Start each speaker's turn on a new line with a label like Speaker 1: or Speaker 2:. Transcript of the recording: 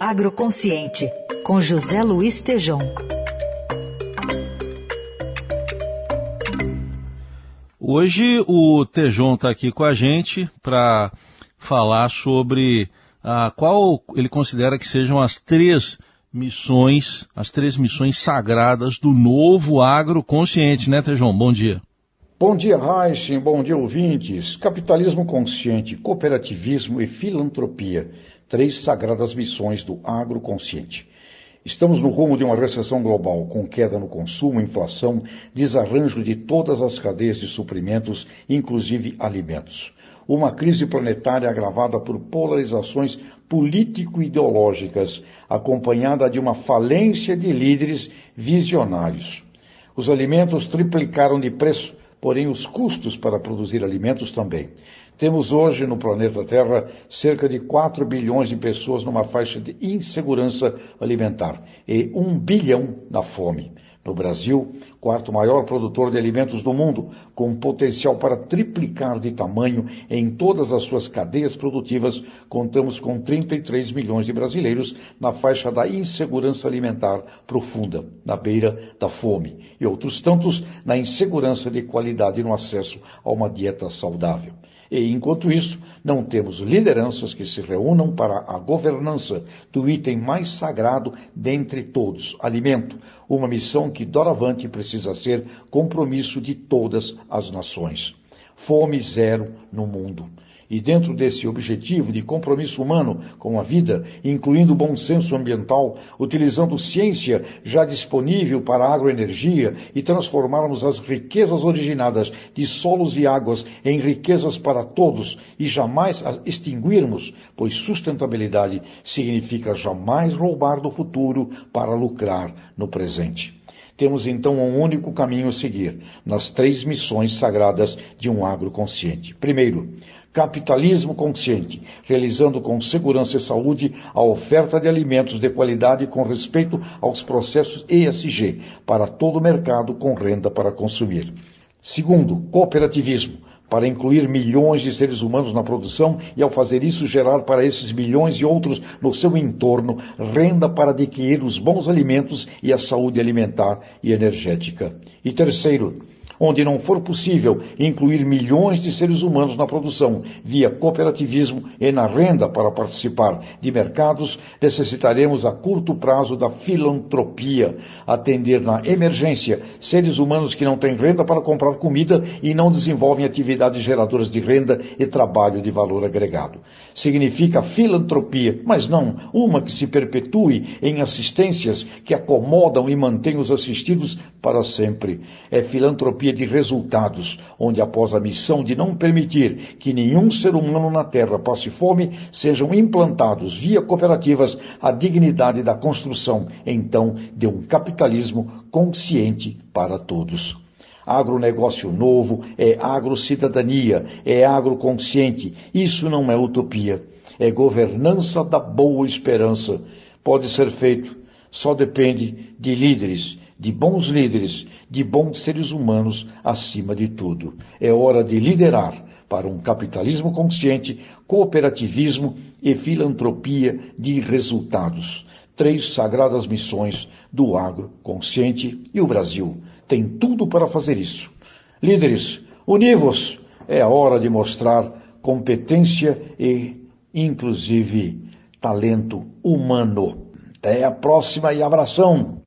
Speaker 1: Agroconsciente, com José Luiz Tejom.
Speaker 2: Hoje o Tejon está aqui com a gente para falar sobre a qual ele considera que sejam as três missões, as três missões sagradas do novo agroconsciente, né, Tejon? Bom dia.
Speaker 3: Bom dia, Heisen. Bom dia, ouvintes. Capitalismo consciente, cooperativismo e filantropia. Três sagradas missões do agroconsciente. Estamos no rumo de uma recessão global, com queda no consumo, inflação, desarranjo de todas as cadeias de suprimentos, inclusive alimentos. Uma crise planetária agravada por polarizações político-ideológicas, acompanhada de uma falência de líderes visionários. Os alimentos triplicaram de preço porém os custos para produzir alimentos também. Temos hoje no planeta Terra cerca de 4 bilhões de pessoas numa faixa de insegurança alimentar e 1 bilhão na fome. No Brasil, quarto maior produtor de alimentos do mundo, com potencial para triplicar de tamanho em todas as suas cadeias produtivas, contamos com 33 milhões de brasileiros na faixa da insegurança alimentar profunda, na beira da fome, e outros tantos na insegurança de qualidade no acesso a uma dieta saudável. E, enquanto isso, não temos lideranças que se reúnam para a governança do item mais sagrado dentre todos, alimento, uma missão que doravante precisa ser compromisso de todas as nações. Fome zero no mundo. E dentro desse objetivo de compromisso humano com a vida, incluindo bom senso ambiental, utilizando ciência já disponível para a agroenergia e transformarmos as riquezas originadas de solos e águas em riquezas para todos e jamais as extinguirmos, pois sustentabilidade significa jamais roubar do futuro para lucrar no presente. Temos então um único caminho a seguir nas três missões sagradas de um agro consciente. Primeiro, capitalismo consciente, realizando com segurança e saúde a oferta de alimentos de qualidade com respeito aos processos ESG para todo o mercado com renda para consumir. Segundo, cooperativismo, para incluir milhões de seres humanos na produção e, ao fazer isso, gerar para esses milhões e outros no seu entorno renda para adquirir os bons alimentos e a saúde alimentar e energética. E terceiro, onde não for possível incluir milhões de seres humanos na produção via cooperativismo e na renda para participar de mercados, necessitaremos a curto prazo da filantropia, atender na emergência seres humanos que não têm renda para comprar comida e não desenvolvem atividades geradoras de renda e trabalho de valor agregado. Significa filantropia, mas não uma que se perpetue em assistências que acomodam e mantêm os assistidos para sempre. É filantropia de resultados, onde após a missão de não permitir que nenhum ser humano na Terra passe fome, sejam implantados via cooperativas a dignidade da construção, então, de um capitalismo consciente para todos. Agronegócio novo é agrocidadania, é agroconsciente. Isso não é utopia. É governança da boa esperança. Pode ser feito, só depende de líderes de bons líderes, de bons seres humanos acima de tudo. É hora de liderar para um capitalismo consciente, cooperativismo e filantropia de resultados. Três sagradas missões do agro consciente e o Brasil tem tudo para fazer isso. Líderes, univos! É hora de mostrar competência e, inclusive, talento humano. Até a próxima e abração!